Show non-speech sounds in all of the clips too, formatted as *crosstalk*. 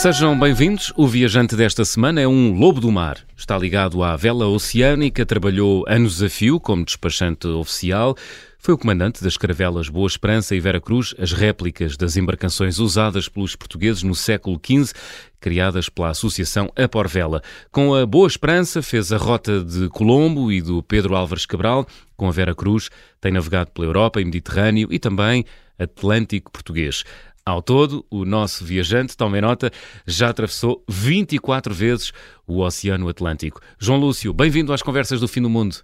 Sejam bem-vindos. O viajante desta semana é um lobo do mar. Está ligado à vela oceânica, trabalhou anos a fio como despachante oficial. Foi o comandante das caravelas Boa Esperança e Vera Cruz, as réplicas das embarcações usadas pelos portugueses no século XV, criadas pela Associação Aporvela. Com a Boa Esperança fez a rota de Colombo e do Pedro Álvares Cabral. Com a Vera Cruz tem navegado pela Europa e Mediterrâneo e também Atlântico Português. Ao todo, o nosso viajante, tomem nota, já atravessou 24 vezes o Oceano Atlântico. João Lúcio, bem-vindo às Conversas do Fim do Mundo.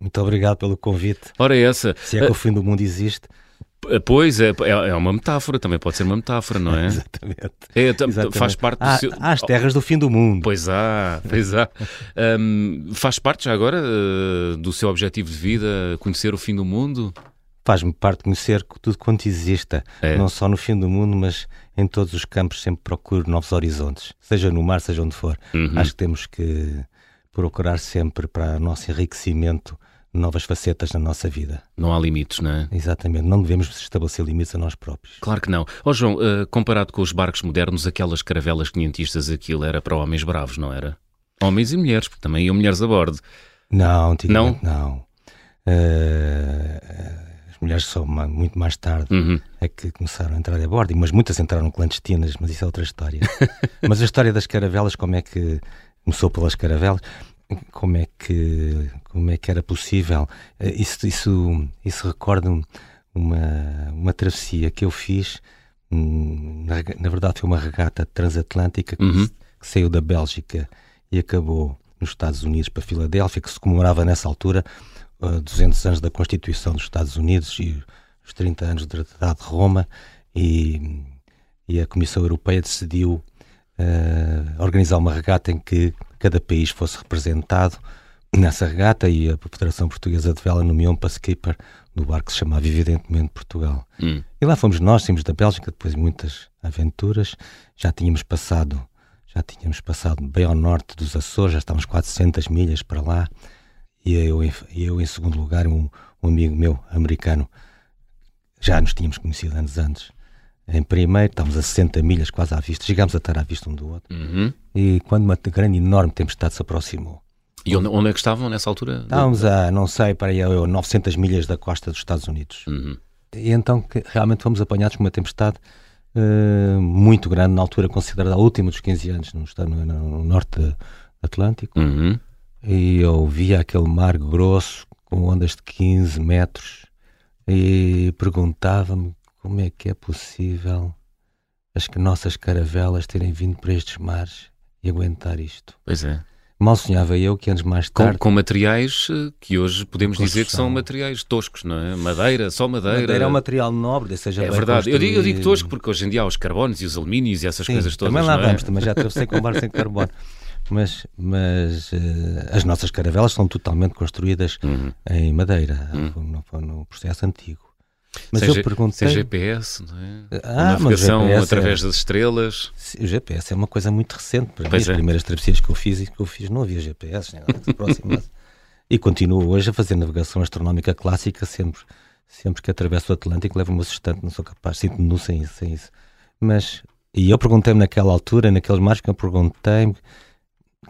Muito obrigado pelo convite. Ora, essa. Se é que o fim do mundo existe. Pois, é, é, é uma metáfora, também pode ser uma metáfora, não é? *laughs* Exatamente. É, Exatamente. Faz parte do há, seu... há as terras do fim do mundo. Pois há, pois há. Um, faz parte já agora uh, do seu objetivo de vida conhecer o fim do mundo? Faz-me parte de conhecer tudo quanto exista, É. não só no fim do mundo, mas em todos os campos sempre procuro novos horizontes, seja no mar, seja onde for. Uhum. Acho que temos que procurar sempre para o nosso enriquecimento novas facetas na nossa vida. Não há limites, não é? Exatamente, não devemos estabelecer limites a nós próprios. Claro que não. Ó João, uh, comparado com os barcos modernos, aquelas caravelas quinhentistas, aquilo era para homens bravos, não era? Homens e mulheres, porque também iam mulheres a bordo. Não, não. Eh, as mulheres só ma- muito mais tarde Uhum. é que começaram a entrar a bordo, mas muitas entraram clandestinas, mas isso é outra história. *laughs* mas a história das caravelas, como é que começou pelas caravelas, como é que, como é que era possível? Eh, Isso, isso, isso recorda-me uma, uma travessia que eu fiz, hum, na, na verdade foi uma regata transatlântica que, Uhum. que saiu da Bélgica e acabou nos Estados Unidos para Filadélfia, que se comemorava nessa altura uh, 200 anos da Constituição dos Estados Unidos e os 30 anos do Tratado de Roma e, e a Comissão Europeia decidiu uh, organizar uma regata em que cada país fosse representado nessa regata e a Federação Portuguesa de Vela nomeou um para skipper do barco que se chamava evidentemente Portugal. Hum. E lá fomos nós, saímos da Bélgica, depois de muitas aventuras, já tínhamos passado, já tínhamos passado bem ao norte dos Açores, já estávamos 400 milhas para lá, e eu, em- e eu em segundo lugar, um, um amigo meu, americano, já nos tínhamos conhecido anos antes. Em primeiro, estávamos a 60 milhas quase à vista, chegámos a estar à vista um do outro, Uhum. e quando uma grande, enorme tempestade se aproximou, E onde, onde é que estavam nessa altura? estávamos a, não sei, para aí, a 900 milhas da costa dos Estados Unidos. Uhum. E então realmente fomos apanhados por uma tempestade eh, muito grande, na altura considerada a última dos 15 anos, no, no, no norte Atlântico. Uhum. E eu via aquele mar grosso, com ondas de 15 metros, e perguntava-me como é que é possível as que nossas caravelas terem vindo para estes mares e aguentar isto. Pois é. Mal sonhava eu que anos mais Com, tarde. com materiais eh, que hoje podemos dizer que são materiais toscos, não é? Madeira, só madeira. Madeira é um material nobre, seja É verdade. Eu digo, eu digo tosco porque hoje em dia há os carbones e os alumínios e essas Sim, coisas todas. Também lá é? vamos, também já atravessei com barco sem carbono. *laughs* Mas, mas eh, as nossas caravelas são totalmente construídas Uhum. em madeira, Hum. foi no, no processo antigo. Mas sem, eu perguntei. sem GPS, não é? Ah, navegação GPS através é- das estrelas. O GPS é uma coisa muito recente para mim. Pois As é. primeiras travessias que eu fiz e que eu fiz não havia GPS, nem nada e continuo hoje a fazer navegação astronómica clássica sempre, sempre que atravesso o Atlântico, levo-me um assistente, não sou capaz, sinto-me nu sem isso, sem isso. Mas, e eu perguntei-me naquela altura, naqueles mares que eu perguntei-me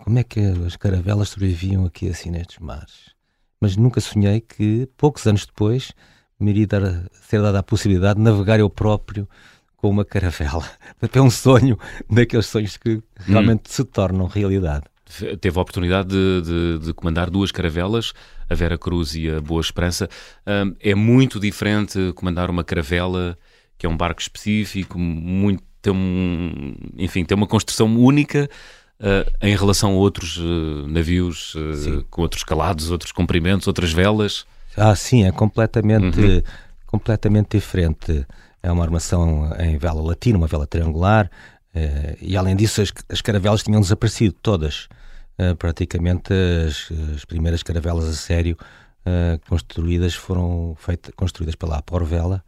como é que as caravelas sobreviviam aqui assim nestes mares. Mas nunca sonhei que, poucos anos depois, me iria dar, ser dada a possibilidade de navegar eu próprio com uma caravela. *laughs* Portanto, é um sonho daqueles sonhos que realmente se tornam realidade. Teve a oportunidade de, de- de comandar duas caravelas, a Vera Cruz e a Boa Esperança. Ahm, é muito diferente comandar uma caravela, que é um barco específico, muito, tem, um, enfim, tem uma construção única ah, em relação a outros ah, navios Sim. com outros calados, outros comprimentos, outras velas. Ah, sim, é completamente, Uhum. completamente diferente. É uma armação em vela latina, uma vela triangular, e além disso as, as caravelas tinham desaparecido todas. Praticamente as, as primeiras caravelas a sério construídas foram feitas, construídas pela Aporvela,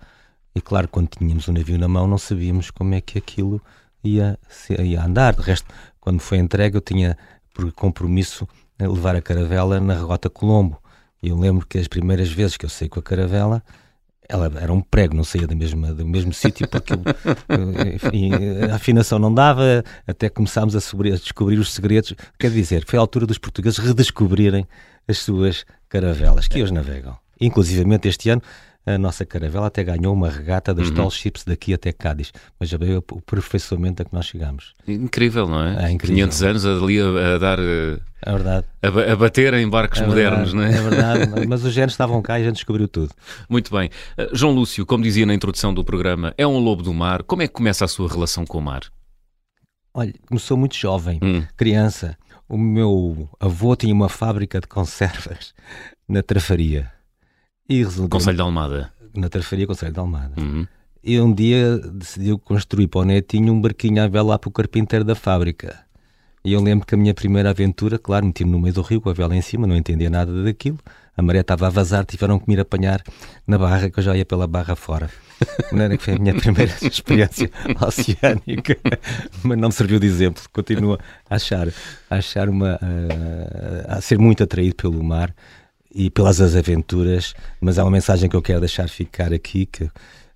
e claro, quando tínhamos o navio na mão não sabíamos como é que aquilo ia, ia andar. De resto, quando foi entregue eu tinha por compromisso eh, levar a caravela na regota Colombo. E eu lembro que as primeiras vezes que eu saí com a caravela ela era um prego, não saía do mesmo, do *laughs* mesmo sítio, porque enfim, a afinação não dava, até começámos a, sobre, a, descobrir os segredos. Quer dizer, foi a altura dos portugueses redescobrirem as suas caravelas, que hoje navegam. Inclusivamente este ano, a nossa caravela até ganhou uma regata das uhum. tall ships daqui até Cádiz, mas já veio o perfeiçoamento a que nós chegamos. Incrível, não é? é incrível. 500 anos ali a, a dar. Eh, é verdade. A, a, bater em barcos é modernos, não é? É verdade, *laughs* mas os genes estavam cá e a gente descobriu tudo. Muito bem. Uh, João Lúcio, como dizia na introdução do programa, é um lobo do mar. Como é que começa a sua relação com o mar? Olha, começou muito jovem, hum. criança. O meu avô tinha uma fábrica de conservas na Trafaria. E resolveu... Conselho de Almada. Na Trafaria, Conselho de Almada. Uhum. E um dia decidiu construir para o netinho um barquinho à vela lá para o carpinteiro da fábrica. E eu lembro que a minha primeira aventura, claro, meti-me no meio do rio com a vela em cima, não entendia nada daquilo. A maré estava a vazar, tiveram que me ir apanhar na barra, que eu já ia pela barra fora. Não era que foi a minha primeira *laughs* experiência oceânica, mas não me serviu de exemplo. Continuo a achar, a achar uma, a, a ser muito atraído pelo mar e pelas aventuras, mas há uma mensagem que eu quero deixar ficar aqui, que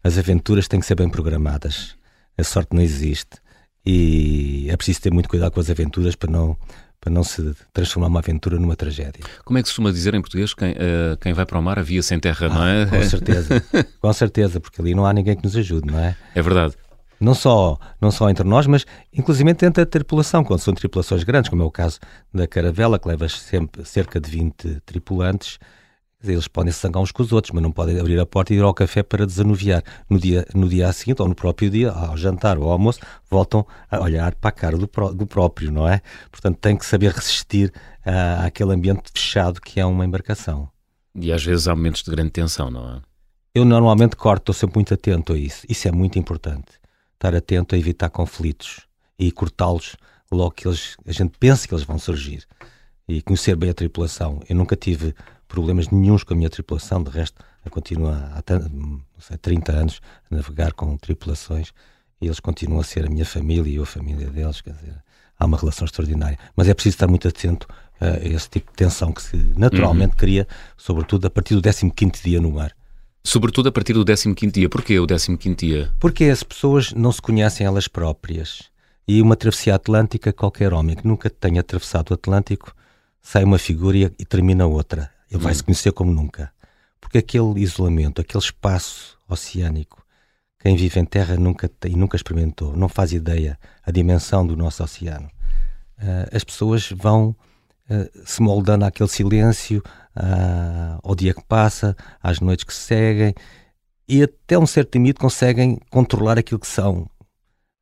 as aventuras têm que ser bem programadas. A sorte não existe. E é preciso ter muito cuidado com as aventuras para não, para não se transformar uma aventura numa tragédia. Como é que se costuma dizer em português? Quem, uh, quem vai para o mar, a via sem terra, ah, não é? Com certeza, *laughs* com certeza, porque ali não há ninguém que nos ajude, não é? É verdade não só, não só entre nós, mas inclusive dentro da tripulação, quando são tripulações grandes, como é o caso da Caravela, que leva sempre cerca de 20 tripulantes, eles podem se zangar uns com os outros, mas não podem abrir a porta e ir ao café para desanuviar. No dia, no dia seguinte, ou no próprio dia, ao jantar ou ao almoço, voltam a olhar para a cara do, do próprio, não é? Portanto, tem que saber resistir à, àquele ambiente fechado que é uma embarcação. E às vezes há momentos de grande tensão, não é? Eu normalmente corto, estou sempre muito atento a isso. Isso é muito importante estar atento a evitar conflitos e cortá-los logo que eles, a gente pensa que eles vão surgir e conhecer bem a tripulação. Eu nunca tive problemas nenhums com a minha tripulação, de resto, eu continuo há sei, 30 anos a navegar com tripulações e eles continuam a ser a minha família e eu a família deles, quer dizer, há uma relação extraordinária. Mas é preciso estar muito atento a esse tipo de tensão que se naturalmente uhum. cria, sobretudo a partir do 15º dia no mar. Sobretudo a partir do 15 dia. Porquê o 15 dia? Porque as pessoas não se conhecem elas próprias. E uma travessia atlântica, qualquer homem que nunca tenha atravessado o Atlântico, sai uma figura e, termina outra. Ele vai se hum. conhecer como nunca. Porque aquele isolamento, aquele espaço oceânico, quem vive em terra nunca tem, nunca experimentou, não faz ideia a dimensão do nosso oceano. Uh, as pessoas vão se moldando àquele silêncio, ao dia que passa, às noites que se seguem, e até um certo limite conseguem controlar aquilo que são.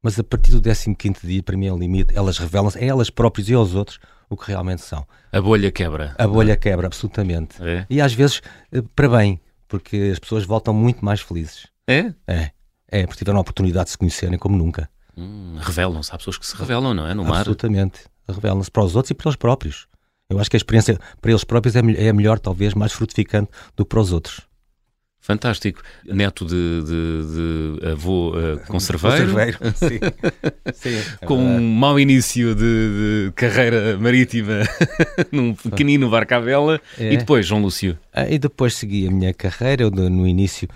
Mas a partir do 15 dia, para mim é o limite, elas revelam-se a elas próprias e aos outros o que realmente são. A bolha quebra. A bolha é? quebra, absolutamente. É? E às vezes eh, para bem, porque as pessoas voltam muito mais felizes. É? É. É, porque tiveram a oportunidade de se conhecerem como nunca. Hum, revelam-se, há pessoas que se revelam, não é? No mar. Absolutamente. Revelam-se para os outros e para eles próprios. Eu acho que a experiência para eles próprios é, é melhor, talvez, mais frutificante do que para os outros. Fantástico. Neto de, de, de avô uh, *laughs* conserveiro. Conserveiro, *laughs* sim. sim é Com um mau início de, de carreira marítima *laughs* num pequenino barco à vela. É. E depois, João Lúcio? Ah, e depois segui a minha carreira. Eu, no início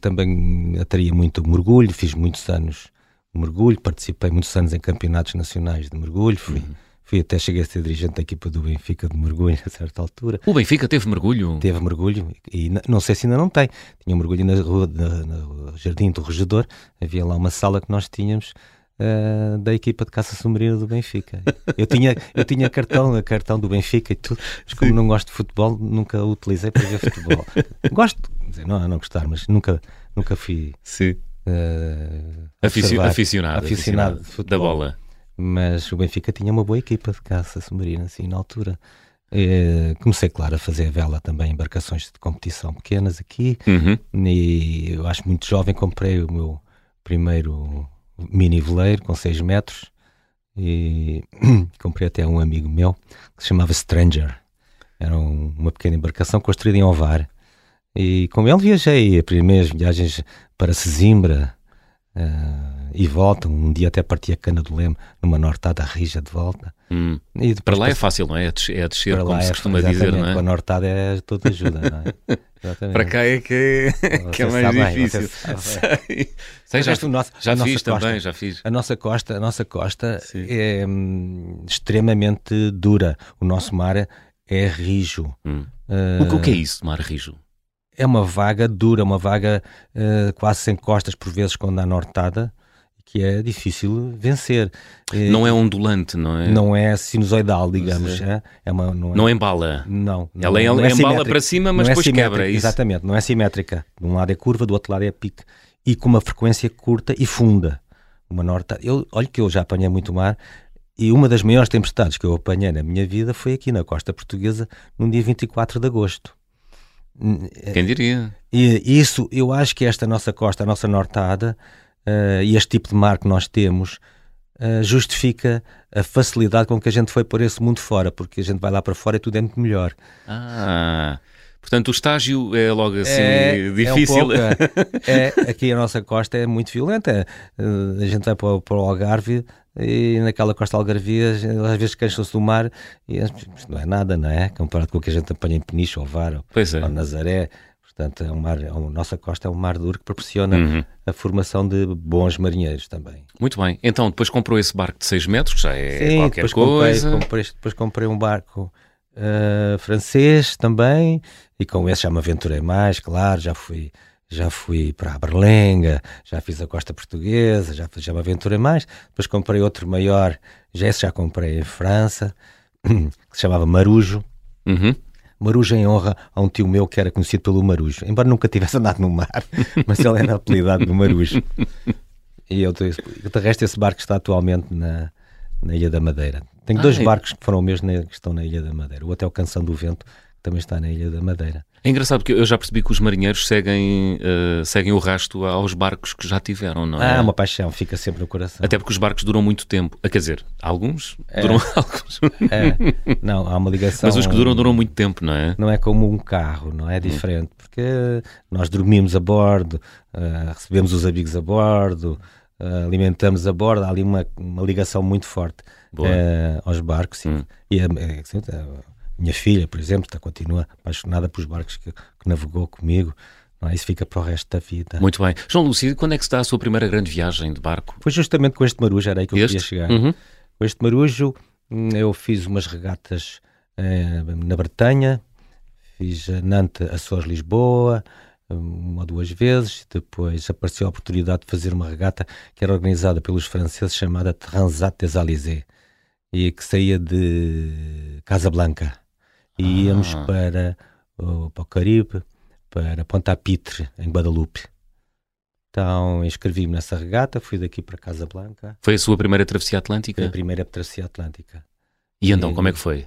também atraía muito mergulho. Fiz muitos anos mergulho. Participei muitos anos em campeonatos nacionais de mergulho. Fui... Uhum Fui até cheguei a ser dirigente da equipa do Benfica de mergulho *laughs* a certa altura. O Benfica teve mergulho? Teve mergulho e não sei se ainda não tem. Tinha um mergulho na rua, na, no Jardim do Regedor. Havia lá uma sala que nós tínhamos uh, da equipa de caça submarina do Benfica. Eu tinha, eu tinha cartão, cartão do Benfica e tudo, mas como Sim. não gosto de futebol, nunca o utilizei para ver futebol. gosto, não é não gostar, mas nunca, nunca fui. Sim. Uh, aficionado, aficionado, aficionado futebol. da bola mas o Benfica tinha uma boa equipa de caça submarina, assim, na altura. Eh, comecei, claro, a fazer vela também, embarcações de competição pequenas aqui, uhum. e eu acho muito jovem, comprei o meu primeiro mini veleiro com 6 metros, e *clears throat* comprei até um amigo meu, que se chamava Stranger, era um, uma pequena embarcação construída em Ovar, e com ele viajei, as primeiras viagens para Sesimbra, uh, e volta. Um dia até parti a cana do leme numa nortada rija de volta. Hum. para lá é fácil, não é? É descer, é descer como se é, costuma dizer, não é? A nortada é toda ajuda, não é? *laughs* Para cá é que é, que é mais difícil. *laughs* Sei. Sei, já, nosso, já fiz costa, também, já fiz. A nossa costa, a nossa costa é hum, extremamente dura. O nosso mar é rijo. Hum. Uh, o que é isso, mar rijo? É uma vaga dura, uma vaga uh, quase sem costas, por vezes, quando há nortada que é difícil vencer. Não é ondulante, não é? Não é sinusoidal, digamos. É. é uma, não, é, não embala. Não. não Ela não é embala para cima, mas é depois quebra. É exatamente, não é simétrica. De um lado é curva, do outro lado é pique. E com uma frequência curta e funda. Uma norte. Eu, olha que eu já apanhei muito mar e uma das maiores tempestades que eu apanhei na minha vida foi aqui na costa portuguesa, num dia 24 de agosto. Quem diria? E isso, eu acho que esta nossa costa, a nossa nortada, uh, e este tipo de mar que nós temos uh, justifica a facilidade com que a gente foi por esse mundo fora, porque a gente vai lá para fora e tudo é muito melhor. Ah, portanto o estágio é logo assim é, difícil. É, um pouco, é, *laughs* é, aqui a nossa costa é muito violenta. Uh, a gente vai para, para o Algarve e naquela costa algarvia às vezes queixam-se do mar e isto não é nada, não é? Comparado com o que a gente apanha em Peniche ou Var ou, é. ou Nazaré. Portanto, é um mar, é a nossa costa é um mar duro que proporciona uhum. a formação de bons marinheiros também. Muito bem. Então, depois comprou esse barco de 6 metros, que já é Sim, qualquer depois coisa. Comprei, comprei, depois comprei um barco uh, francês também, e com esse já me aventurei mais, claro, já fui já fui para a Berlenga, já fiz a costa portuguesa, já, já me aventurei mais. Depois comprei outro maior, já esse já comprei em França, *clears throat* que se chamava Marujo. Uhum. Marujo em honra a um tio meu que era conhecido pelo Marujo, embora nunca tivesse *laughs* andado no mar, *laughs* mas ele era apelidado do Marujo. E eu, de resto, esse barco está atualmente na, na Ilha da Madeira. Tenho ah, dois é. barcos que foram mesmo que estão na Ilha da Madeira. O Hotel Canção do Vento, que também está na Ilha da Madeira. É engraçado porque eu já percebi que os marinheiros seguem, uh, seguem o rasto aos barcos que já tiveram, não é? Ah, uma paixão, fica sempre no coração. Até porque os barcos duram muito tempo. Quer dizer, alguns é. duram *laughs* alguns. É. Não, há uma ligação. Mas os que duram, duram muito tempo, não é? Não é como um carro, não é diferente. Porque nós dormimos a bordo, uh, recebemos os amigos a bordo, uh, alimentamos a bordo, há ali uma, uma ligação muito forte aos barcos. Sim. Hum. E a, minha filha, por exemplo, está, continua apaixonada pelos barcos que, que navegou comigo. É? Isso fica para o resto da vida. Muito bem. João Lúcio, quando é que está a sua primeira grande viagem de barco? Foi justamente com este marujo, era aí que eu este? queria chegar. Uhum. Com este marujo, hum, eu fiz umas regatas eh, na Bretanha, fiz Nantes, Açores, Lisboa, hum, uma ou duas vezes. Depois apareceu a oportunidade de fazer uma regata que era organizada pelos franceses, chamada Transat des Alizés, e que saía de Casablanca e íamos ah. para, o, para o Caribe, para Ponta Pitre, em Guadalupe. Então inscrevi-me nessa regata, fui daqui para Casa Blanca. Foi a sua primeira travessia atlântica? Foi a primeira travessia atlântica. E então, e, como é que foi?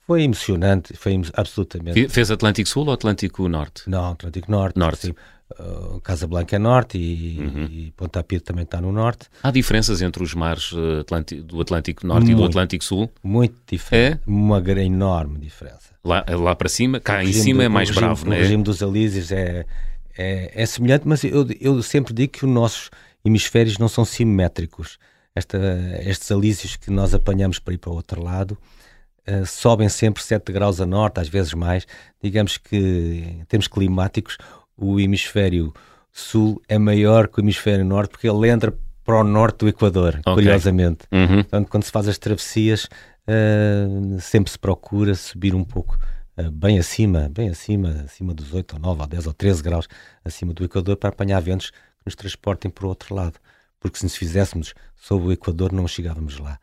Foi emocionante, foi absolutamente. Fez Atlântico Sul ou Atlântico Norte? Não, Atlântico Norte. Norte. Sim. Uh, Casa Blanca é norte e, uhum. e Ponta Pia também está no norte. Há diferenças entre os mares uh, do Atlântico Norte muito, e do Atlântico Sul? Muito diferente. É? Uma enorme diferença. Lá, lá para cima, cá em cima do, é mais regime, bravo, não é? O regime dos Alísios é, é, é, semelhante, mas eu, eu sempre digo que os nossos hemisférios não são simétricos. Esta, estes alísios que nós apanhamos para ir para o outro lado uh, sobem sempre 7 graus a norte, às vezes mais. Digamos que em termos climáticos, o hemisfério sul é maior que o hemisfério norte porque ele entra para o norte do Equador, okay. curiosamente. Uhum. Portanto, quando se faz as travessias, uh, sempre se procura subir um pouco uh, bem acima, bem acima, acima dos 8 ou 9 ou 10 ou 13 graus acima do Equador para apanhar ventos que nos transportem para o outro lado. Porque se nos fizéssemos sob o Equador, não chegávamos lá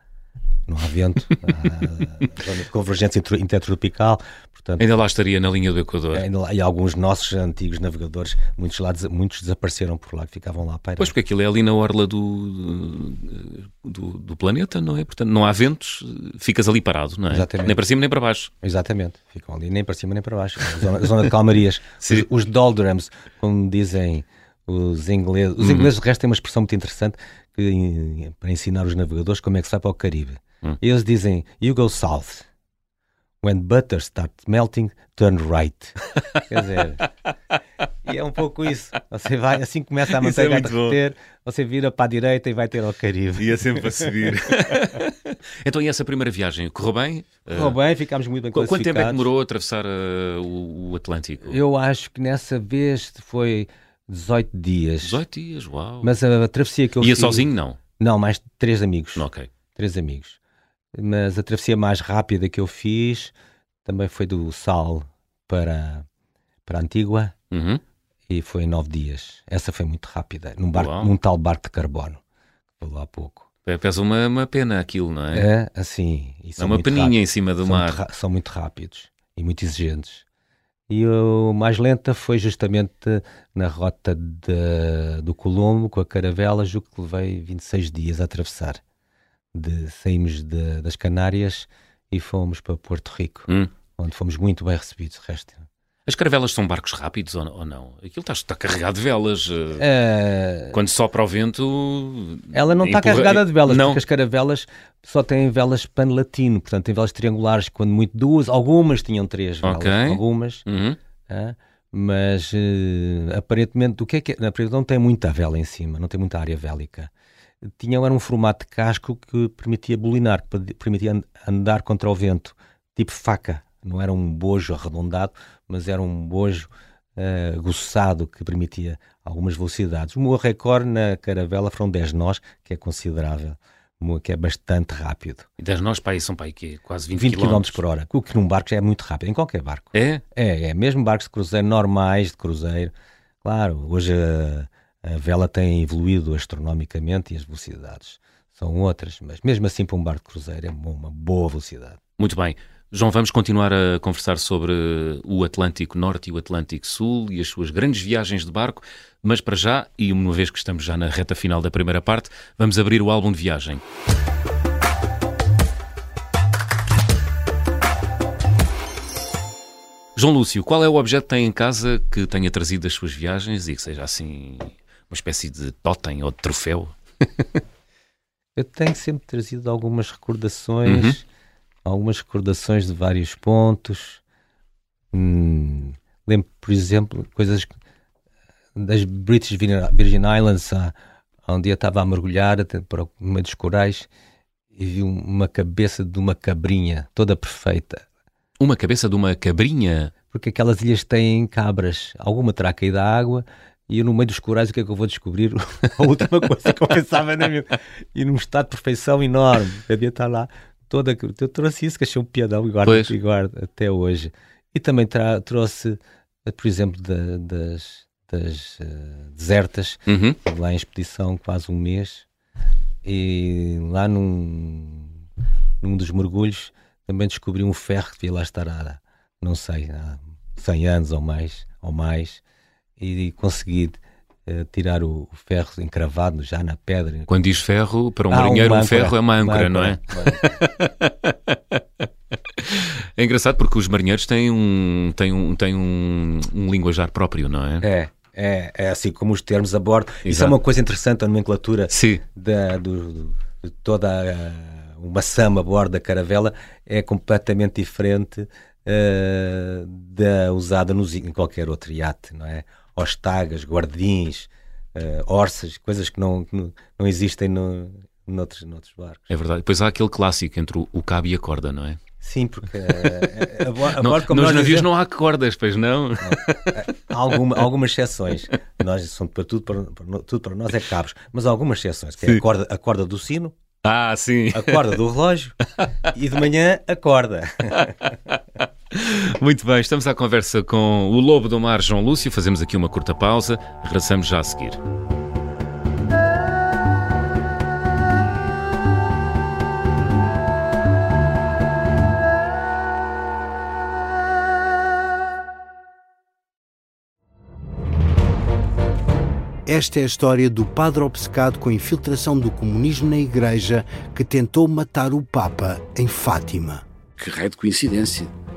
não há vento, há *laughs* zona de convergência intertropical. Portanto, ainda lá estaria na linha do Equador. Ainda lá, e alguns nossos antigos navegadores, muitos, lá, muitos desapareceram por lá, que ficavam lá para Pois, porque aquilo é ali na orla do, do, do, planeta, não é? Portanto, não há ventos, ficas ali parado, não é? Exatamente. Nem para cima nem para baixo. Exatamente, ficam ali nem para cima nem para baixo. A zona, zona de calmarias. *laughs* os, os doldrums, como dizem os ingleses. Os uhum. ingleses, de resto, têm uma expressão muito interessante que, para ensinar os navegadores como é que vai para o Caribe. Hum. Eles dizem, you go south. When butter starts melting, turn right. *laughs* Quer dizer, E é um pouco isso. Você vai, assim começa a manteiga é a derreter, você vira para a direita e vai ter ao Caribe. E é sempre a subir. *laughs* então, e essa primeira viagem, correu bem? Correu bem, ficámos muito bem Quanto tempo é que demorou a atravessar uh, o, o, Atlântico? Eu acho que nessa vez foi 18 dias. 18 dias, uau. Mas a, a travessia que eu Ia fiz... sozinho, não? Não, mais três amigos. Ok. Três amigos. Mas a travessia mais rápida que eu fiz também foi do Sal para, para Antigua uhum. e foi em nove dias. Essa foi muito rápida, num, barco, num tal barco de carbono, que falou há pouco. É, pesa uma, uma pena aquilo, não é? É, assim. é uma peninha rápidos. em cima do são mar. Muito, são muito rápidos e muito exigentes. E o mais lenta foi justamente na rota de, do Colombo, com a caravela, julgo que levei 26 dias a atravessar. De, saímos de, das Canárias e fomos para Porto Rico. Hum onde fomos muito bem recebidos. resto. As caravelas são barcos rápidos ou, ou não? Aquilo está, está, carregado de velas. É... Quando sopra o vento. Ela não está carregada de velas, não. porque as caravelas só têm velas pan-latino, portanto, tem velas triangulares, quando muito duas, algumas tinham três velas, okay. algumas. Uhum. Mas uh, aparentemente, o que é que é? Na não tem muita vela em cima, não tem muita área vélica. Tinha era um formato de casco que permitia bolinar, que permitia andar contra o vento, tipo faca não era um bojo arredondado, mas era um bojo uh, aguçado que permitia algumas velocidades. O meu recorde na caravela foram 10 nós, que é considerável, que é bastante rápido. E 10 nós para aí são para aí que quase 20, 20 km por hora, o que num barco já é muito rápido, em qualquer barco. É? É, é mesmo barcos de cruzeiro normais de cruzeiro. Claro, hoje a, a vela tem evoluído astronomicamente e as velocidades são outras, mas mesmo assim para um barco de cruzeiro é uma boa velocidade. Muito bem. João, vamos continuar a conversar sobre o Atlântico Norte e o Atlântico Sul e as suas grandes viagens de barco, mas para já, e uma vez que estamos já na reta final da primeira parte, vamos abrir o álbum de viagem. João Lúcio, qual é o objeto que tem em casa que tenha trazido das suas viagens e que seja assim uma espécie de totem ou de troféu? *laughs* Eu tenho sempre trazido algumas recordações. Uhum algumas recordações de vários pontos. Hum, lembro, por exemplo, coisas das British Virgin Islands. Há, há um dia estava a mergulhar para meio dos corais e vi uma cabeça de uma cabrinha toda perfeita. Uma cabeça de uma cabrinha? Porque aquelas ilhas têm cabras. Alguma terá caído à água e eu no meio dos corais o que é que eu vou descobrir? *laughs* a última coisa que eu pensava na minha... E num estado de perfeição enorme. Devia estar lá toda. Eu trouxe isso, que achei um piadão e guardo, e guardo até hoje. E também trouxe, eh, por exemplo, da, das, das uh, desertas, uhum. lá em expedição quase um mês. E lá num, num dos mergulhos também descobri um ferro que devia lá estar há, não sei, há 100 anos ou mais, ou mais e consegui uh, tirar o, ferro encravado já na pedra. Quando diz ferro, para um ah, marinheiro, um, um ferro é uma âncora, não é? *laughs* é engraçado porque os marinheiros têm um, têm um, têm um, um linguajar próprio, não é? É. É, é assim como os termos a bordo. Exato. Isso é uma coisa interessante, a nomenclatura Sim. Da, do, de toda a, uma samba a bordo da caravela é completamente diferente uh, da usada nos, em qualquer outro iate, não é? Ostagas, guardins, uh, orças, coisas que não, que não, não, existem no, noutros, noutros barcos. É verdade. Depois há aquele clássico entre o, o cabo e a corda, não é? Sim, porque eh, a, a, *laughs* a não, como nos navios não há cordas, pois não? não há alguma, algumas exceções. Nós, são, para tudo, para, para, tudo para nós é cabos, mas há algumas exceções, que é a corda, a corda do sino, ah, sim. a corda do relógio *laughs* e de manhã a corda. *laughs* *laughs* Muito bem, estamos à conversa com o Lobo do Mar, João Lúcio. Fazemos aqui uma curta pausa, regressamos já a seguir. Esta é a história do padre obcecado com a infiltração do comunismo na Igreja que tentou matar o Papa em Fátima. Que raio de coincidência!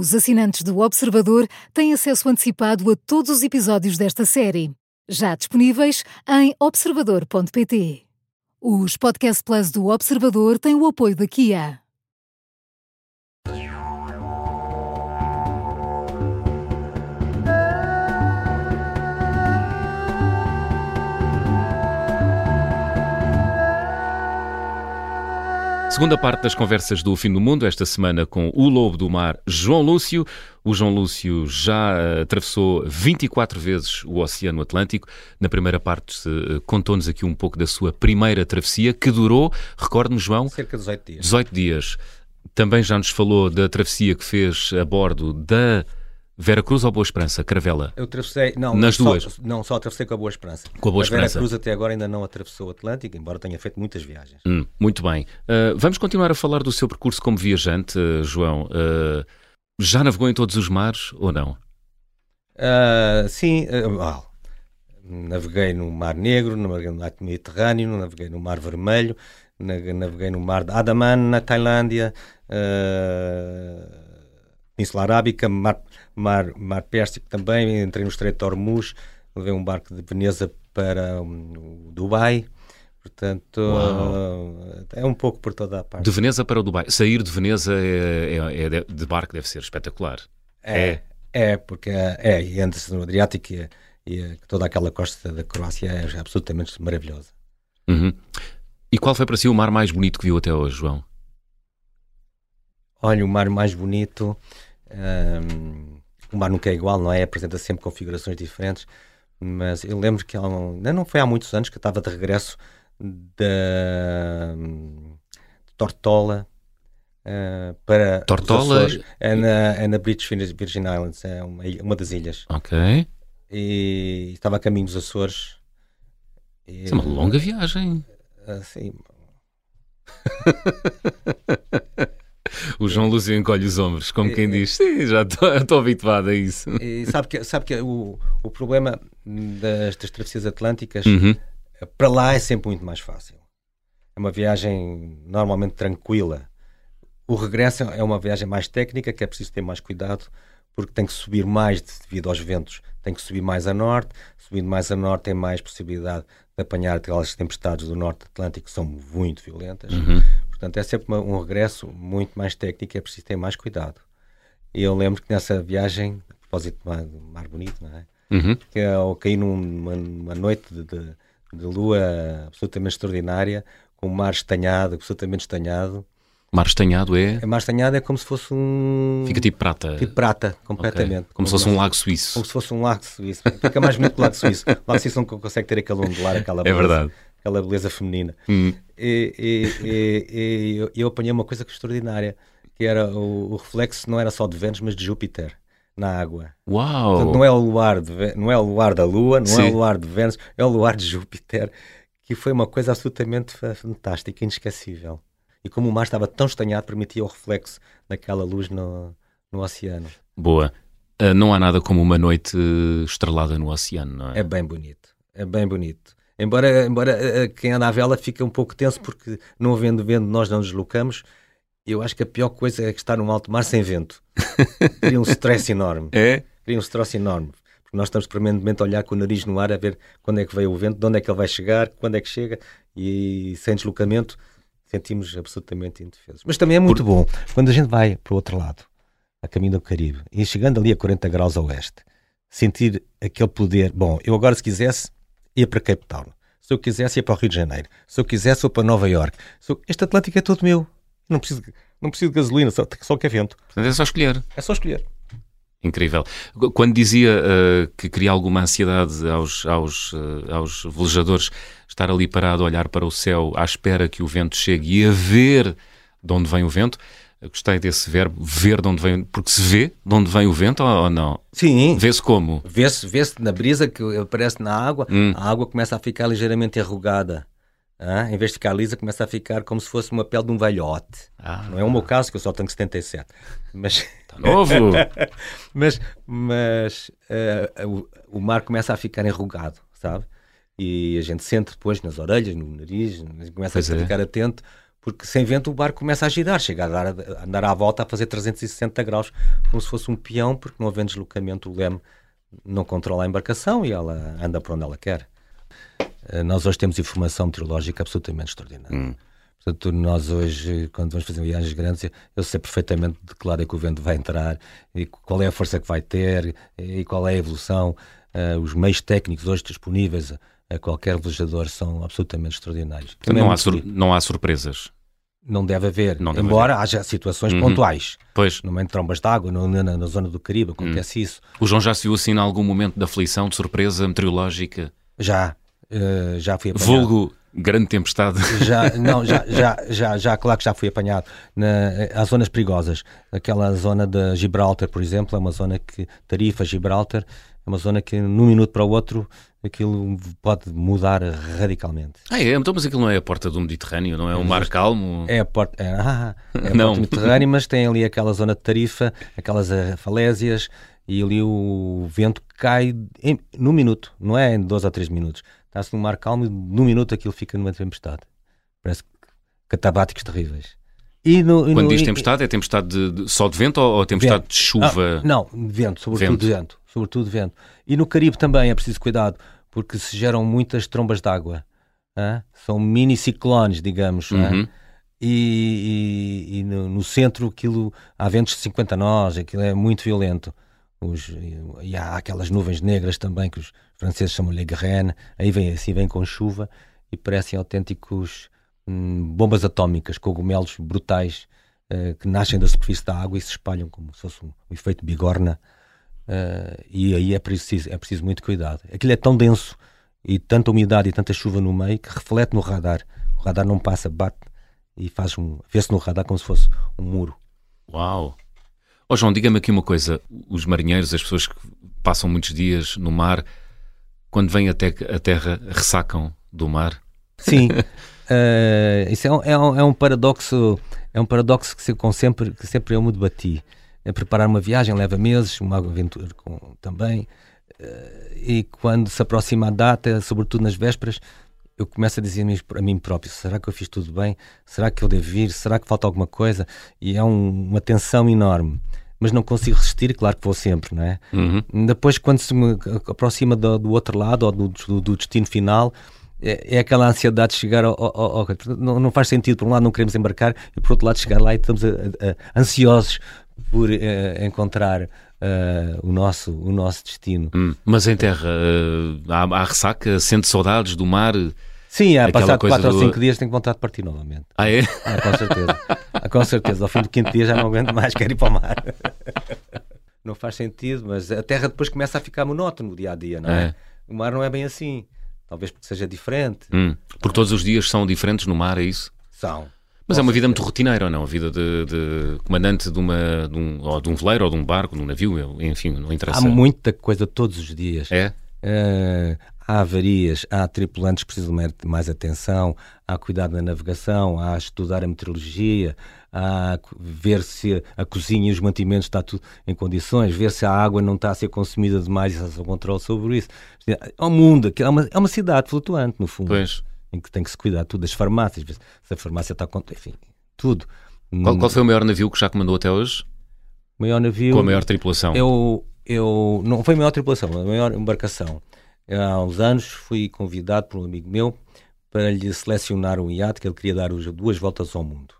Os assinantes do Observador têm acesso antecipado a todos os episódios desta série, já disponíveis em observador.pt. Os Podcast Plus do Observador têm o apoio da Kia. Segunda parte das conversas do Fim do Mundo, esta semana com o Lobo do Mar, João Lúcio. O João Lúcio já uh, atravessou 24 vezes o Oceano Atlântico. Na primeira parte, uh, contou-nos aqui um pouco da sua primeira travessia, que durou, recorde-me, João? Cerca de 18 dias. 18 dias. Também já nos falou da travessia que fez a bordo da Vera Cruz ou Boa Esperança, Caravela? Eu atravessei, não, Nas só, duas? Não, só atravessei com a Boa Esperança. Com a Boa a Vera Esperança. Cruz até agora ainda não atravessou o Atlântico, embora tenha feito muitas viagens. Hum, muito bem. Uh, vamos continuar a falar do seu percurso como viajante, uh, João. Uh, já navegou em todos os mares ou não? Uh, sim, uh, naveguei no Mar Negro, naveguei no Mar Mediterrâneo, naveguei no Mar Vermelho, naveguei no Mar de Andaman, na Tailândia, uh, Península Arábica, Mar, Mar, Mar Pérsico também, entrei no Estreito de Hormuz, levei um barco de Veneza para um, Dubai. Portanto, uh, é um pouco por toda a parte. De Veneza para o Dubai. Sair de Veneza é, é, é de barco deve ser espetacular. É, é, é porque é, e antes no Adriático e, e, toda aquela costa da Croácia é absolutamente maravilhosa. Uhum. E qual foi para si o mar mais bonito que viu até hoje, João? Olha, o mar mais bonito. Um, o mar nunca é igual, não é? Apresenta sempre configurações diferentes. Mas eu lembro que um, não foi há muitos anos que eu estava de regresso da de Tortola uh, para Tortola é na, é na British Virgin Islands, é uma, uma das ilhas. Ok. E estava a caminho dos Açores. E, Isso é uma longa viagem. Uh, sim. *laughs* O João Lúcio encolhe os ombros, como quem diz, sim, já estou *laughs* habituado a isso. E sabe que, sabe que o, o problema das, das travessias atlânticas, uhum. para lá é sempre muito mais fácil. É uma viagem normalmente tranquila. O regresso é uma viagem mais técnica, que é preciso ter mais cuidado, porque tem que subir mais devido aos ventos. Tem que subir mais a norte, subindo mais a norte tem mais possibilidade de apanhar aquelas tempestades do norte atlântico que são muito violentas. Uhum. Portanto, é sempre uma, um regresso muito mais técnico, é preciso ter mais cuidado. E eu lembro que nessa viagem, a propósito do mar, do mar bonito, não é? Uhum. Que eu caí numa, numa noite de, de, de, lua absolutamente extraordinária, com o mar estanhado, absolutamente estanhado. Mar estanhado é? O mar estanhado é como se fosse um. Fica tipo prata. Tipo prata, completamente. Okay. Como se fosse um lago suíço. Como se fosse um lago suíço. Fica mais bonito que o lago suíço. O lago suíço não consegue ter aquele ondular, aquela beleza. É verdade aquela beleza feminina. Hum. E, e, e, eu, eu, apanhei uma coisa extraordinária, que era o, o, reflexo não era só de Vênus, mas de Júpiter na água. Uau! Portanto, não é o luar de, não é o luar da Lua, não Sim. é o luar de Vênus, é o luar de Júpiter, que foi uma coisa absolutamente fantástica, inesquecível. E como o mar estava tão estanhado, permitia o reflexo daquela luz no, no oceano. Boa. Uh, não há nada como uma noite estrelada no oceano, não é? É bem bonito. É bem bonito. Embora, embora quem anda à vela fica um pouco tenso porque não havendo vento nós não deslocamos, eu acho que a pior coisa é estar num alto mar sem vento. *laughs* Cria um stress enorme. É? Cria um stress enorme. Porque nós estamos permanentemente a olhar com o nariz no ar a ver quando é que veio o vento, de onde é que ele vai chegar, quando é que chega e sem deslocamento sentimos absolutamente indefesos. Mas também é muito Por... bom quando a gente vai para o outro lado, a caminho do Caribe, e chegando ali a 40 graus a oeste, sentir aquele poder. Bom, eu agora se quisesse ia para Cape Town. Se eu quisesse, ia para o Rio de Janeiro. Se eu quisesse, ia para Nova York. Eu... Este Atlântico é todo meu. Não preciso, não preciso de gasolina, só, só quer vento. Portanto, é só escolher. É só escolher. Incrível. Quando dizia uh, que cria alguma ansiedade aos, aos, uh, aos velejadores estar ali parado a olhar para o céu à espera que o vento chegue e a ver de onde vem o vento, eu gostei desse verbo, ver de onde vem, porque se vê de onde vem o vento ou, não? Sim. Vê-se como? Vê-se vê na brisa que aparece na água, hum. a água começa a ficar ligeiramente arrugada. Ah, em vez de ficar lisa, começa a ficar como se fosse uma pele de um velhote. Ah. Não é o meu caso, que eu só tenho 77. Mas, Está novo! *laughs* mas mas uh, o, o mar começa a ficar enrugado, sabe? E a gente sente depois nas orelhas, no nariz, começa pois a é. ficar atento, porque sem vento o barco começa a girar, chega a, dar, a andar à volta a fazer 360 graus, como se fosse um peão, porque não havendo deslocamento o leme não controla a embarcação e ela anda para onde ela quer. Eh, nós hoje temos informação meteorológica absolutamente extraordinária. Hum. Portanto, nós hoje, quando vamos fazer viagens grandes, eu sei perfeitamente de que lado é que o vento vai entrar, e qual é a força que vai ter, e qual é a evolução. Uh, os meios técnicos hoje disponíveis a, qualquer velejador são absolutamente extraordinários. Também não, há sur não há surpresas. Não deve haver, não deve embora haver. haja situações uhum. pontuais. Pois. No momento de trombas de água, no, na, na, zona do Caribe, acontece uhum. isso. O João já se viu assim em algum momento de aflição, de surpresa meteorológica? Já, uh, já fui apanhado. Vulgo grande tempestade. *laughs* Já, não, já, *laughs* já, já, já, claro que já fui apanhado. Na, há zonas perigosas. Aquela zona de Gibraltar, por exemplo, é uma zona que, Tarifa, Gibraltar, é uma zona que, num minuto para o outro, aquilo pode mudar radicalmente. Ah, é? Então, mas aquilo não é a porta do Mediterrâneo, não é um mar calmo? É a porta, é, ah, é a *laughs* não. porta do Mediterrâneo, mas tem ali aquela zona de Tarifa, aquelas eh, falésias, e ali o vento cai em, num minuto, não é em dois ou três minutos. Está-se num mar calmo e num minuto aquilo fica numa tempestade. Parece catabáticos terríveis. E no, e Quando no, diz tempestade, é tempestade de, de, só de vento ou, ou tempestade vento. de chuva? Ah, não, vento, sobretudo vento. vento. Sobretudo vento. E no Caribe também é preciso cuidado, porque se geram muitas trombas de água. São mini ciclones, digamos. Uhum. E, e, e no, no, centro aquilo há ventos de 50 nós, aquilo é muito violento. Os, e há aquelas nuvens negras também que os franceses chamam de graine, aí vem assim, vem com chuva e parecem autênticos hum, bombas atómicas, cogumelos brutais uh, que nascem da superfície da água e se espalham como se fosse um, um efeito bigorna uh, e aí é preciso, é preciso muito cuidado. Aquilo é tão denso e tanta umidade e tanta chuva no meio que reflete no radar. O radar não passa, bate e faz um, vê-se no radar como se fosse um muro. Uau! Ó oh, João, diga-me aqui uma coisa: os marinheiros, as pessoas que passam muitos dias no mar, quando vêm até a terra, ressacam do mar? Sim, uh, *laughs* isso é um, é, um, é um, paradoxo, é um paradoxo que, com sempre, que sempre eu me debati. É preparar uma viagem leva meses, uma aventura com, também, uh, e quando se aproxima a data, sobretudo nas vésperas, eu começo a dizer-me a mim próprio: será que eu fiz tudo bem? Será que eu devo ir? Será que falta alguma coisa? E é um, uma tensão enorme. Mas não consigo resistir, claro que vou sempre, não é? Uhum. Depois, quando se me aproxima do, do outro lado, ou do, do, do destino final, é, é, aquela ansiedade de chegar ao, ao, ao, não, não, faz sentido, por um lado não queremos embarcar e por outro lado chegar lá e estamos a, a, ansiosos por uh, encontrar uh, o, nosso, o nosso destino. Hum, mas em terra uh, há, há, ressaca, sente saudades do mar? Sim, há passado 4 ou 5 dias tenho vontade de partir novamente. Ah, é? Ah, com certeza. ah, com certeza. Ao fim do quinto dia já não aguento mais, quero ir para o mar. *laughs* não faz sentido, mas a terra depois começa a ficar monótono no dia a dia, não é? é? O mar não é bem assim. Talvez porque seja diferente. Hum, porque todos os dias são diferentes no mar, é isso? São. Mas é uma vida muito rotineira, ou não? A vida de, de comandante de, uma, de, um, ou de um veleiro ou de um barco, de um navio, enfim, não interessa. Há muita coisa todos os dias. É? Uh, há avarias, há tripulantes que precisam de mais atenção, há cuidado na navegação, há estudar a meteorologia, há ver se a cozinha e os mantimentos está tudo em condições, ver se a água não está a ser consumida demais e se há controle sobre isso. É um mundo, é uma, é uma cidade flutuante, no fundo. Pois. Em que tem que se cuidar tudo das farmácias, se a farmácia está com. Enfim, tudo. Qual, qual foi o maior navio que já comandou até hoje? O maior navio. Com a maior tripulação? Eu, eu, não foi a maior tripulação, a maior embarcação há uns anos fui convidado por um amigo meu para lhe selecionar um iate que ele queria dar duas voltas ao mundo.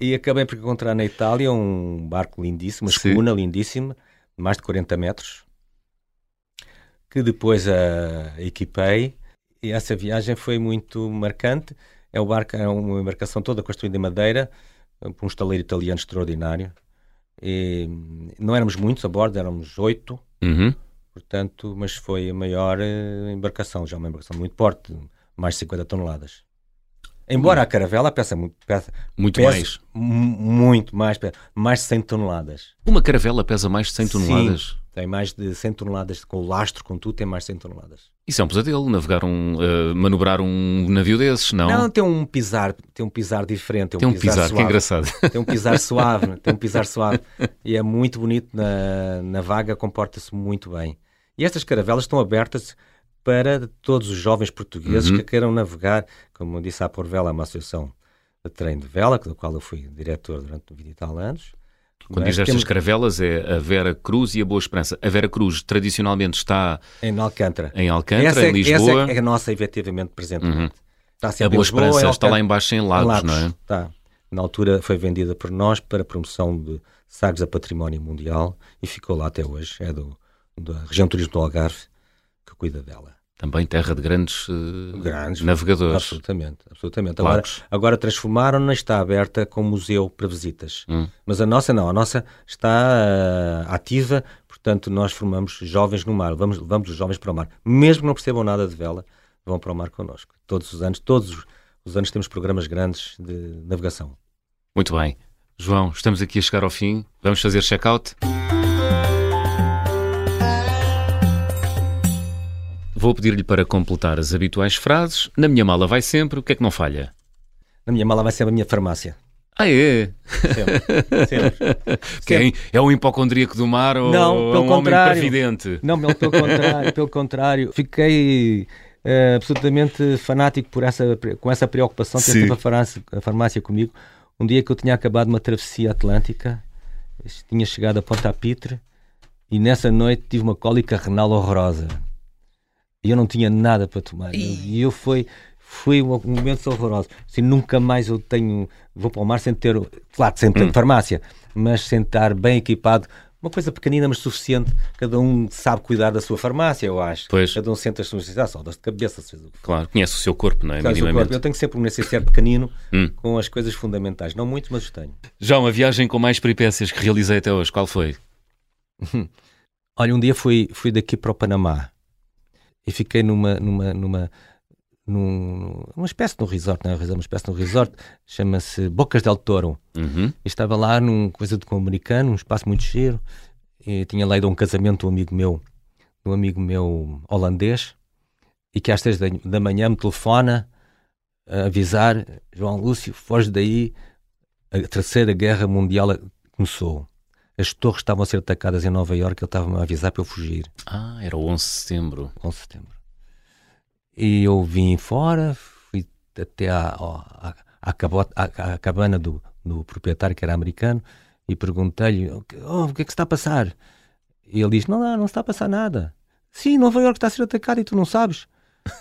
E acabei por encontrar na Itália um barco lindíssimo, uma escuna lindíssima, mais de 40 metros, que depois a equipei e essa viagem foi muito marcante. É o barco, é uma embarcação toda construída em madeira por um estaleiro italiano extraordinário. E não éramos muitos a bordo, éramos oito. Uhum. Portanto, mas foi a maior uh, embarcação, já uma embarcação muito forte, mais de 50 toneladas. Embora a caravela pesa muito, pesa, muito pesa mais. Muito mais, mais de 100 toneladas. Uma caravela pesa mais de 100 toneladas? Tem mais de 100 toneladas, com o lastro, com tudo, tem mais de 100 toneladas. Isso é um pesadelo, navegar um, uh, manobrar um navio desses, não? Não, tem um pisar, tem um pisar diferente. Tem um, tem um pisar, pisar que é engraçado. Tem um pisar *laughs* suave, tem um pisar suave. E é muito bonito na, na vaga, comporta-se muito bem. E estas caravelas estão abertas para todos os jovens portugueses uhum. que queiram navegar, como disse a Porvela, uma associação de treino de vela, da qual eu fui diretor durante 20 e tal anos. Quando diz estas temos... caravelas é a Vera Cruz e a Boa Esperança. A Vera Cruz tradicionalmente está em Alcântara, em Alcântara, essa, em Lisboa. Essa é a nossa efetivamente presente. Uhum. Está a Boa Lisboa, Esperança está lá embaixo em Lagos, Lagos, não é? Está. Na altura foi vendida por nós para promoção de sagres a património mundial e ficou lá até hoje. É do, da região turismo do Algarve que cuida dela. Também terra de grandes, uh, grandes navegadores. Absolutamente, absolutamente. Agora, agora transformaram-na, está aberta como museu para visitas. Hum. Mas a nossa não, a nossa está uh, ativa, portanto nós formamos jovens no mar, vamos, vamos os jovens para o mar. Mesmo que não percebam nada de vela, vão para o mar connosco. Todos os anos, todos os anos temos programas grandes de navegação. Muito bem. João, estamos aqui a chegar ao fim. Vamos fazer check-out? Vou pedir-lhe para completar as habituais frases. Na minha mala vai sempre, o que é que não falha? Na minha mala vai sempre a minha farmácia. Ah, é? Sempre. sempre. *laughs* Quem? É um hipocondríaco do mar ou não, pelo um contrário. homem previdente? Não, pelo contrário, pelo contrário. Fiquei uh, absolutamente fanático por essa, com essa preocupação de ter a farmácia, a farmácia comigo. Um dia que eu tinha acabado uma travessia atlântica, tinha chegado a Ponta Pitre e nessa noite tive uma cólica renal horrorosa e eu não tinha nada para tomar. E eu fui, foi um momento horroroso. Assim, nunca mais eu tenho, vou para o mar sem ter, claro, sem ter hum. farmácia, mas sem estar bem equipado. Uma coisa pequenina, mas suficiente. Cada um sabe cuidar da sua farmácia, eu acho. Pois. Cada um sente as suas necessidades, só de cabeça. Claro, conhece o seu corpo, não é? Claro, corpo. Eu tenho sempre um necessário pequenino hum. com as coisas fundamentais. Não muito, mas tenho. João, a viagem com mais peripécias que realizei até hoje, qual foi? *laughs* Olha, um dia fui, fui daqui para o Panamá e fiquei numa, numa, numa, numa espécie de um resort, não é uma espécie de um resort, chama-se Bocas del Toro. Uhum. estava lá num coisa de com um americano, um espaço muito cheiro, e tinha lá ido um casamento de um amigo meu, de um amigo meu holandês, e que às três da, da manhã me telefona a avisar, João Lúcio, foge daí, a terceira guerra mundial começou as torres estavam a ser atacadas em Nova Iorque, ele estava-me a avisar para eu fugir. Ah, era o 11 de setembro. 11 de setembro. E eu vim fora, fui até à, à, à, à cabana do, do, proprietário, que era americano, e perguntei-lhe, oh, o que é que está a passar? E ele diz, não, não, não está a passar nada. Sim, Nova Iorque está a ser atacada e tu não sabes.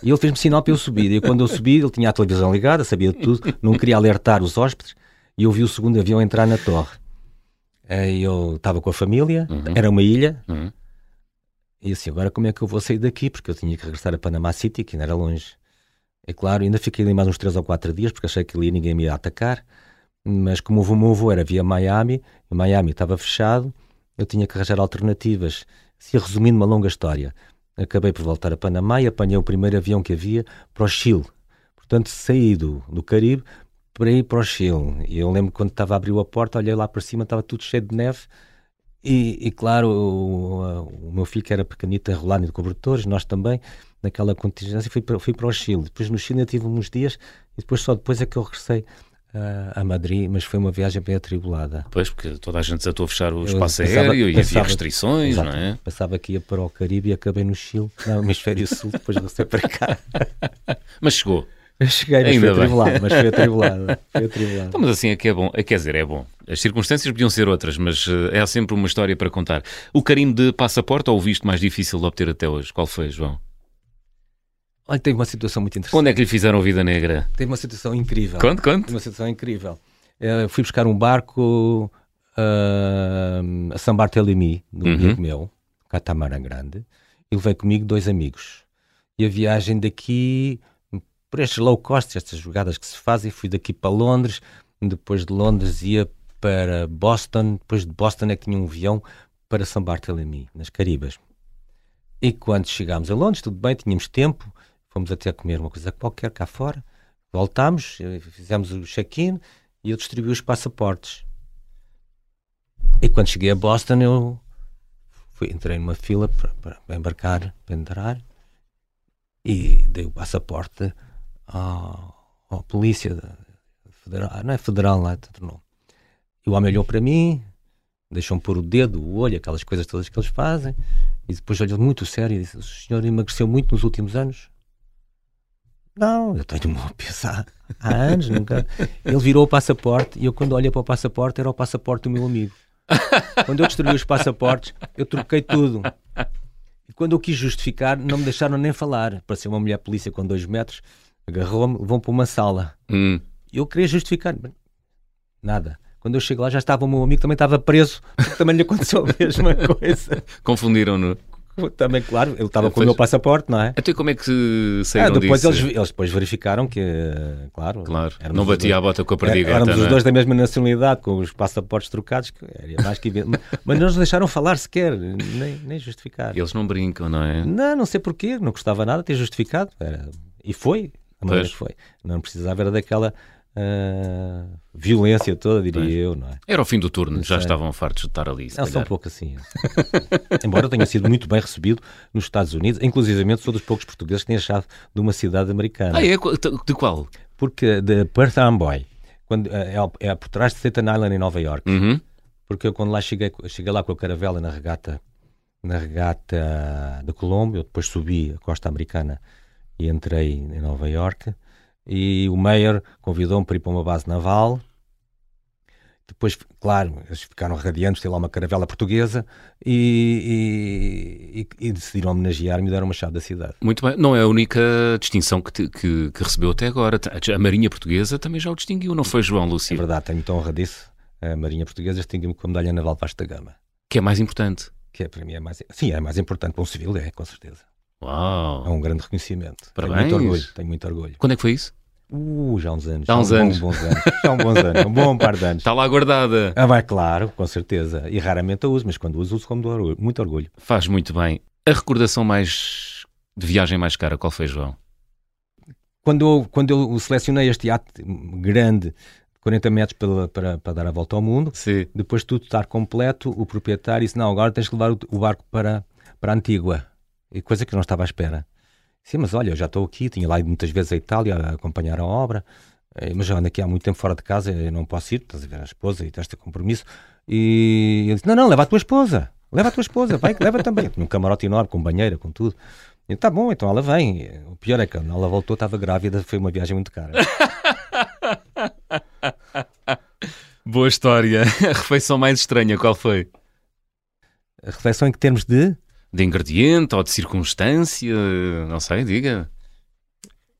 E ele fez-me sinal para eu subir. E quando eu subi, ele tinha a televisão ligada, sabia tudo, não queria alertar os hóspedes, e eu vi o segundo avião entrar na torre. Eh, eu estava com a família, uhum. era uma ilha, uhum. e assim, agora como é que eu vou sair daqui? Porque eu tinha que regressar a Panama City, que ainda era longe. É claro, ainda fiquei ali mais uns 3 ou 4 dias, porque achei que ali ninguém me ia atacar, mas como o meu voo era via Miami, e Miami estava fechado, eu tinha que arranjar alternativas. Se resumindo uma longa história, acabei por voltar a Panamá e apanhei o primeiro avião que havia para o Chile. Portanto, saí do, do Caribe para ir para o Chile. E eu lembro quando estava a abrir a porta, olhei lá para cima, estava tudo cheio de neve. E, e claro, o, o, meu filho que era pequenito, enrolado de cobertores, nós também, naquela contingência, fui para, fui para o Chile. Depois no Chile eu tive uns dias e depois só depois é que eu regressei uh, a Madrid, mas foi uma viagem bem atribulada. Pois, porque toda a gente desatou a fechar o espaço aéreo e havia restrições, exato, não é? Pensava que ia para o Caribe e acabei no Chile, no hemisfério sul, depois regressei para cá. *laughs* mas chegou. Eu cheguei, mas Ainda foi atribulado, mas foi atribulado. *laughs* Foi atribulado. Então, mas assim é que é bom. É, quer dizer, é bom. As circunstâncias podiam ser outras, mas é sempre uma história para contar. O carimbo de passaporte ou o visto mais difícil de obter até hoje? Qual foi, João? Olha, teve uma situação muito interessante. Quando é que lhe fizeram a vida negra? Teve uma situação incrível. Conte, conte. Uma situação incrível. Eu fui buscar um barco uh, a São Bartolomé, do uhum. amigo meu, catamarã grande, e levei comigo dois amigos. E a viagem daqui por estes low cost, estas jogadas que se fazem. Fui daqui para Londres, depois de Londres ia para Boston, depois de Boston é que tinha um avião para São Bartolomé, nas Caribas. E quando chegámos a Londres, tudo bem, tínhamos tempo, fomos até comer uma coisa qualquer cá fora, voltámos, eh, fizemos o check-in e eu distribuí os passaportes. E quando cheguei a Boston, eu fui, entrei numa fila para, para embarcar, para entrar e dei o passaporte à, à polícia federal, não é federal lá, não. E o homem olhou para mim, deixou-me pôr o dedo, o olho, aquelas coisas todas que eles fazem, e depois olhou muito sério e disse: O senhor emagreceu muito nos últimos anos? Não, eu tenho a *laughs* pensar há anos, nunca. Ele virou o passaporte e eu, quando olhei para o passaporte, era o passaporte do meu amigo. Quando eu destruí os passaportes, eu troquei tudo. E quando eu quis justificar, não me deixaram nem falar. Para ser uma mulher polícia com dois metros, agarrou-me, vão para uma sala. Hum. Eu queria justificar. Nada. Quando eu chego lá já estava o meu amigo, também estava preso, porque também lhe aconteceu a *laughs* mesma coisa. Confundiram-no. Também, claro, ele estava com o meu passaporte, não é? Até como é que saíram ah, depois disso? Eles, eles depois verificaram que, claro, claro não batia dois, a bota com a perdigota. Éramos os é? dois da mesma nacionalidade, com os passaportes trocados, que era mais que *laughs* Mas não nos deixaram falar sequer, nem, nem justificar. Eles não brincam, não é? Não, não sei porquê, não gostava nada ter justificado. Era... E foi, a maneira que foi. Não precisava era daquela uh, violência toda, diria pois. eu, não é? Era o fim do turno, já estavam fartos de estar ali. Não, são um pouco assim. *laughs* Embora eu tenha sido muito bem recebido nos Estados Unidos, inclusive sou dos poucos portugueses que têm achado de uma cidade americana. Ah, é? De qual? Porque de Perth Amboy, quando, é, é, por trás de Staten Island em Nova York. Uhum. Porque eu quando lá cheguei, cheguei lá com a caravela na regata na regata da Colômbia, eu depois subi a costa americana e entrei em Nova York e o Mayer convidou-me para ir para uma base naval. Depois, claro, eles ficaram radiantes, tem lá uma caravela portuguesa e, e, e decidiram homenagear-me e deram uma chave da cidade. Muito bem, não é a única distinção que, te, que, que, recebeu até agora. A Marinha Portuguesa também já o distinguiu, não foi João Lúcio? É verdade, tenho muita honra disso. A Marinha Portuguesa distinguiu-me com a medalha naval Vasta Gama. Que é mais importante? Que é, para mim é mais... Sim, é mais importante para um civil, é, com certeza. Uau! É um grande reconhecimento. Parabéns. Tenho muito orgulho, tenho muito orgulho. Quando é que foi isso? Uh, já há uns anos. Já há uns anos. Bons, bons anos. Já há uns bons anos. Um bom par de anos. Está lá guardada. Ah, vai, claro, com certeza. E raramente a uso, mas quando uso, uso com muito orgulho. Faz muito bem. A recordação mais de viagem mais cara, qual foi, João? Quando eu, quando eu selecionei este iate grande, 40 metros para, para, para dar a volta ao mundo, Sim. depois de tudo estar completo, o proprietário disse: Não, agora tens que levar o, o barco para, para Antígua. E coisa que eu não estava à espera. Sim, mas olha, eu já estou aqui, tinha lá ido muitas vezes à Itália a acompanhar a obra, eh, mas já ando aqui há muito tempo fora de casa, eu não posso ir, estás a ver a esposa e este compromisso. E ele disse: Não, não, leva a tua esposa, leva a tua esposa, vai, leva também. Tinha um camarote enorme, com banheira, com tudo. E tá bom, então ela vem. O pior é que ela voltou, estava grávida, foi uma viagem muito cara. *laughs* Boa história. *laughs* A refeição mais estranha, qual foi? A refeição em que termos de? De ingrediente ou de circunstância? Não sei, diga.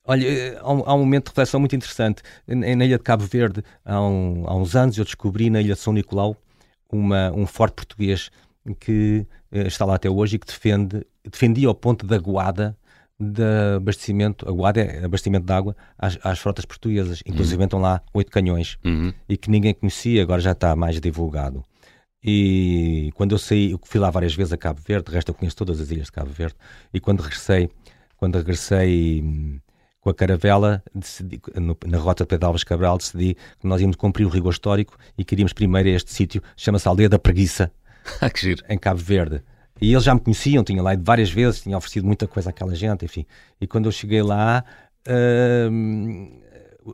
Olha, há um, há um, momento de reflexão muito interessante. Na ilha de Cabo Verde, há, um, há, uns anos, eu descobri na ilha de São Nicolau uma, um forte português que eh, está lá até hoje e que defende, defendia o ponto da guada de abastecimento, a guarda é abastecimento de água às, às frotas portuguesas. Inclusive uhum. estão lá oito canhões uhum. e que ninguém conhecia, agora já está mais divulgado. E quando eu saí, eu fui lá várias vezes a Cabo Verde, de resto eu conheço todas as ilhas de Cabo Verde, e quando regressei, quando regressei hum, com a caravela, decidi, no, na rota de Pedro Alves Cabral, decidi que nós íamos cumprir o rigor histórico e queríamos primeiro este sítio, chama-se Aldeia da Preguiça, *laughs* ah, em Cabo Verde. E eles já me conheciam, tinha lá ido várias vezes, tinha oferecido muita coisa àquela gente, enfim. E quando eu cheguei lá, hum,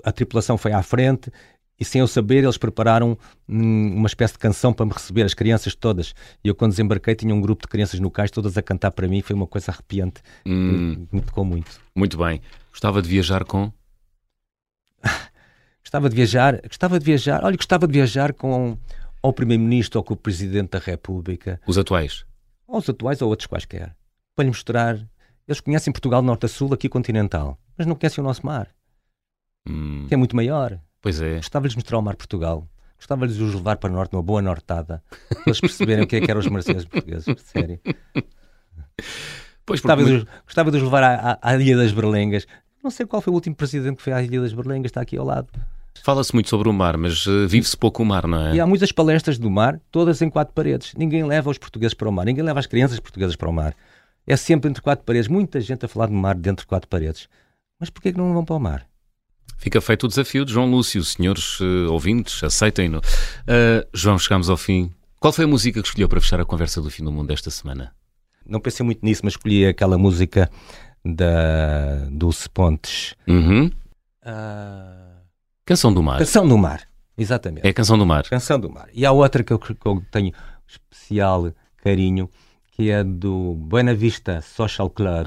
a tripulação foi à frente e sem eu saber, eles prepararam hum, uma espécie de canção para me receber, as crianças todas. E eu, quando desembarquei, tinha um grupo de crianças no cais, todas a cantar para mim. Foi uma coisa arrepiante. Hum. Me tocou muito. Muito bem. Gostava de viajar com? *laughs* gostava de viajar, gostava de viajar, olha, gostava de viajar com ou o Primeiro-Ministro ou com o Presidente da República. Os atuais? Ou os atuais ou outros quaisquer. Para lhe mostrar. Eles conhecem Portugal norte a sul, aqui continental, mas não conhecem o nosso mar, hum. que é muito maior. Pois é. Gostava-lhes mostrar o mar Portugal. Gostava-lhes os levar para o norte, numa boa nortada, para eles perceberem o que é que eram os marcianos portugueses. Sério. Pois, gostava, porque... de, gostava de os levar à, à, à, Ilha das Berlengas. Não sei qual foi o último presidente que foi à Ilha das Berlengas, está aqui ao lado. Fala-se muito sobre o mar, mas uh, vive-se pouco o mar, não é? E há muitas palestras do mar, todas em quatro paredes. Ninguém leva os portugueses para o mar, ninguém leva as crianças portuguesas para o mar. É sempre entre quatro paredes. Muita gente a falar do mar dentro de quatro paredes. Mas porquê que não vão para o mar? Fica feito o desafio de João Lúcio. Senhores uh, ouvintes, aceitem-no. Uh, João, chegamos ao fim. Qual foi a música que escolheu para fechar a conversa do fim do mundo desta semana? Não pensei muito nisso, mas escolhi aquela música da Dulce Pontes. Uhum. Ah, Canção do Mar. Canção do Mar, exatamente. É a Canção do Mar. Canção do Mar. E há outra que eu, que eu tenho especial carinho, que é do Buena Vista Social Club,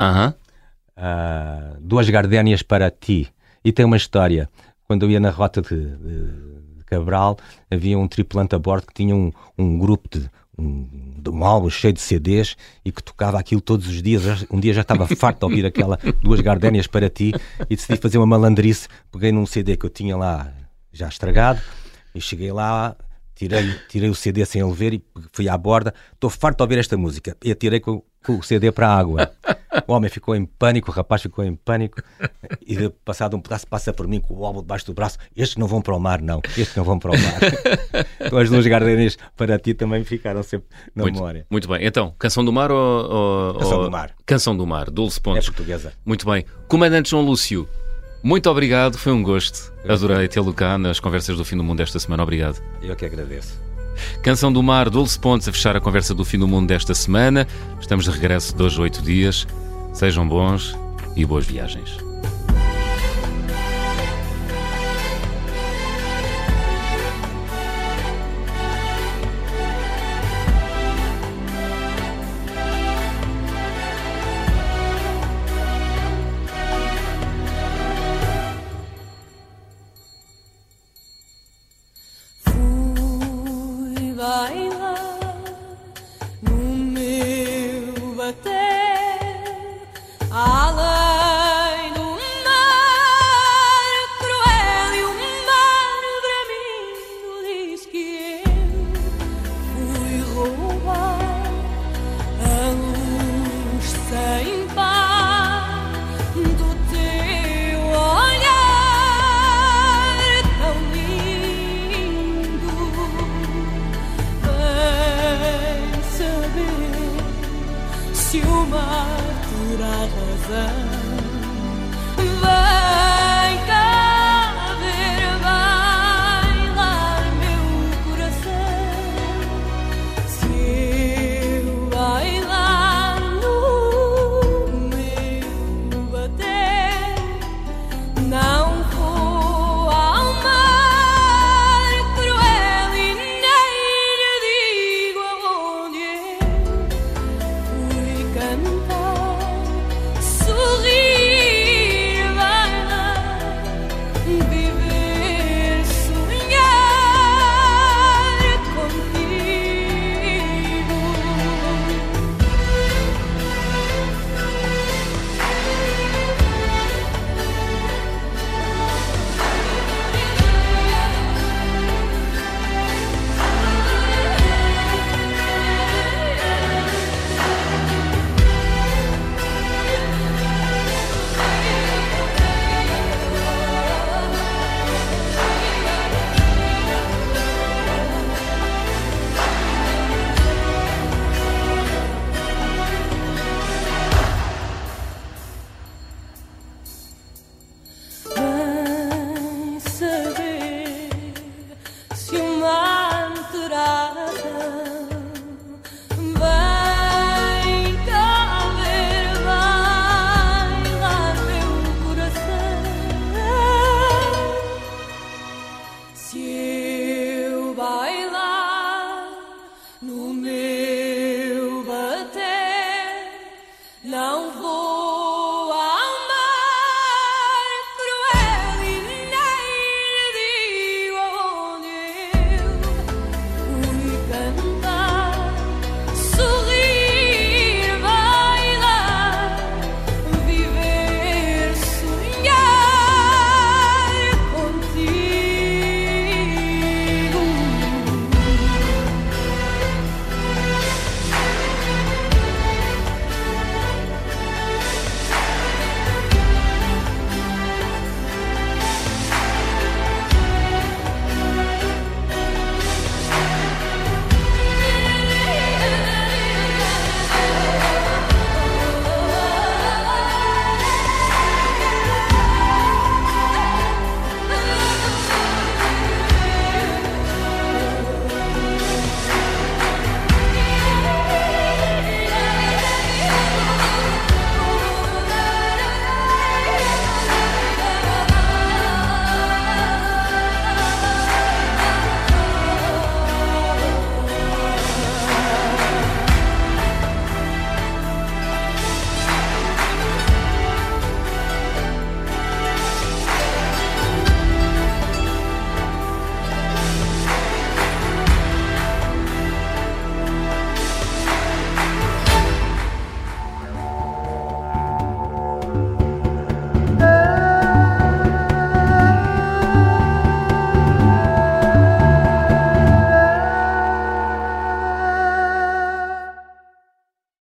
ah, Duas Gardénias para Ti. E tem uma história. Quando eu ia na rota de, de- Cabral, havia um tripulante a bordo que tinha um, um grupo de um, de um álbum cheio de CDs e que tocava aquilo todos os dias. Um dia já estava *laughs* farto de ouvir aquela Duas Gardénias para Ti e decidi fazer uma malandrice. Peguei num CD que eu tinha lá já estragado e cheguei lá, tirei, tirei o CD sem ele ver e fui à borda. Estou farto de ouvir esta música. E atirei com, com o CD para a água. O homem ficou em pânico, o rapaz ficou em pânico. E de, passado um pedaço, passa por mim com o álbum debaixo do braço. Estes não vão para o mar, não. Estes não vão para o mar. *laughs* então as duas gardenias para ti também ficaram sempre na Muito, memória. muito bem. Então, Canção do Mar ou. ou- Canção ou- do Mar. Canção do Mar, Dulce É Pontes. portuguesa. Muito bem. Comandante João Lúcio, muito obrigado, foi um gosto. Adorei tê-lo cá nas conversas do fim do mundo desta semana. Obrigado. Eu que agradeço. Canção do Mar, Dulce Pontes, a fechar a conversa do fim do mundo desta semana. Estamos de regresso de hoje a oito dias. Sejam bons e boas viagens.